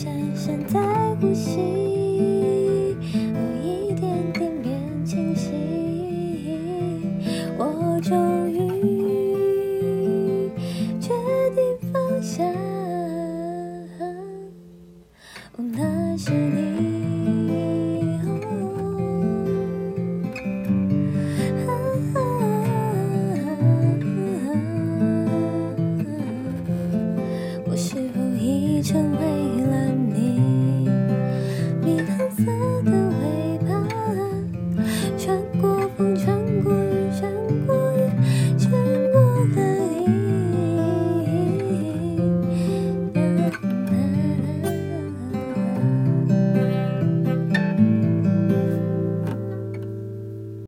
闪闪在呼吸，我一点点变清晰，我终于决定放下。哦，那是你。我是否已成为。